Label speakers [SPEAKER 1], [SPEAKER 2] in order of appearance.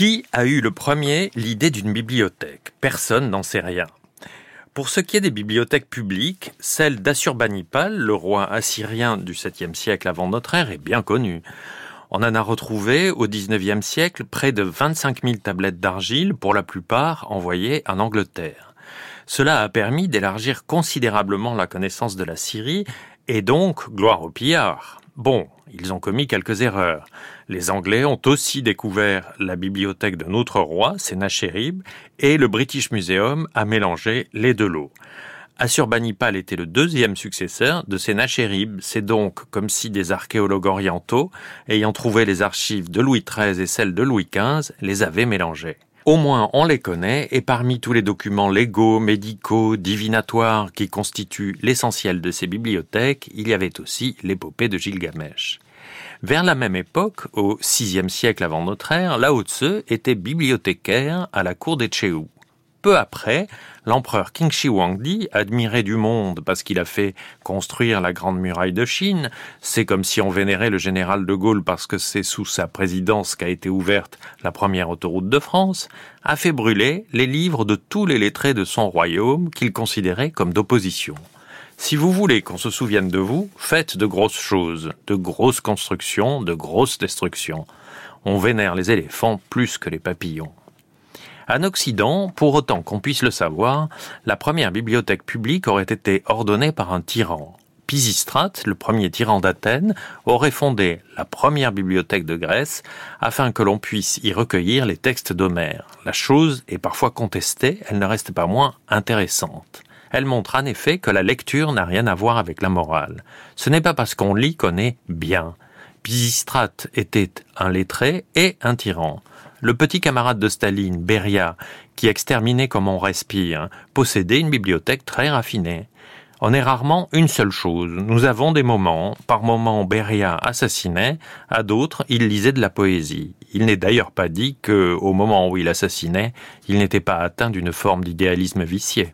[SPEAKER 1] Qui a eu le premier l'idée d'une bibliothèque? Personne n'en sait rien. Pour ce qui est des bibliothèques publiques, celle d'Assurbanipal, le roi assyrien du 7e siècle avant notre ère, est bien connue. On en a retrouvé au 19e siècle près de 25 000 tablettes d'argile, pour la plupart envoyées en Angleterre. Cela a permis d'élargir considérablement la connaissance de la Syrie et donc gloire aux pillards. Bon, ils ont commis quelques erreurs. Les Anglais ont aussi découvert la bibliothèque d'un autre roi, Sennacherib, et le British Museum a mélangé les deux lots. Assurbanipal était le deuxième successeur de Sennacherib. C'est donc comme si des archéologues orientaux, ayant trouvé les archives de Louis XIII et celles de Louis XV, les avaient mélangées. Au moins on les connaît, et parmi tous les documents légaux, médicaux, divinatoires qui constituent l'essentiel de ces bibliothèques, il y avait aussi l'épopée de Gilgamesh. Vers la même époque, au VIe siècle avant notre ère, Lao Tse était bibliothécaire à la cour des Chéou. Peu après, l'empereur Qin Shi Huangdi, admiré du monde parce qu'il a fait construire la grande muraille de Chine, c'est comme si on vénérait le général de Gaulle parce que c'est sous sa présidence qu'a été ouverte la première autoroute de France, a fait brûler les livres de tous les lettrés de son royaume qu'il considérait comme d'opposition. Si vous voulez qu'on se souvienne de vous, faites de grosses choses, de grosses constructions, de grosses destructions. On vénère les éléphants plus que les papillons. En Occident, pour autant qu'on puisse le savoir, la première bibliothèque publique aurait été ordonnée par un tyran. Pisistrate, le premier tyran d'Athènes, aurait fondé la première bibliothèque de Grèce afin que l'on puisse y recueillir les textes d'Homère. La chose est parfois contestée, elle ne reste pas moins intéressante. Elle montre en effet que la lecture n'a rien à voir avec la morale. Ce n'est pas parce qu'on lit qu'on est bien. Pisistrate était un lettré et un tyran le petit camarade de Staline, Beria, qui exterminait comme on respire, possédait une bibliothèque très raffinée. On est rarement une seule chose. Nous avons des moments, par moments Beria assassinait, à d'autres il lisait de la poésie. Il n'est d'ailleurs pas dit que, au moment où il assassinait, il n'était pas atteint d'une forme d'idéalisme vicié.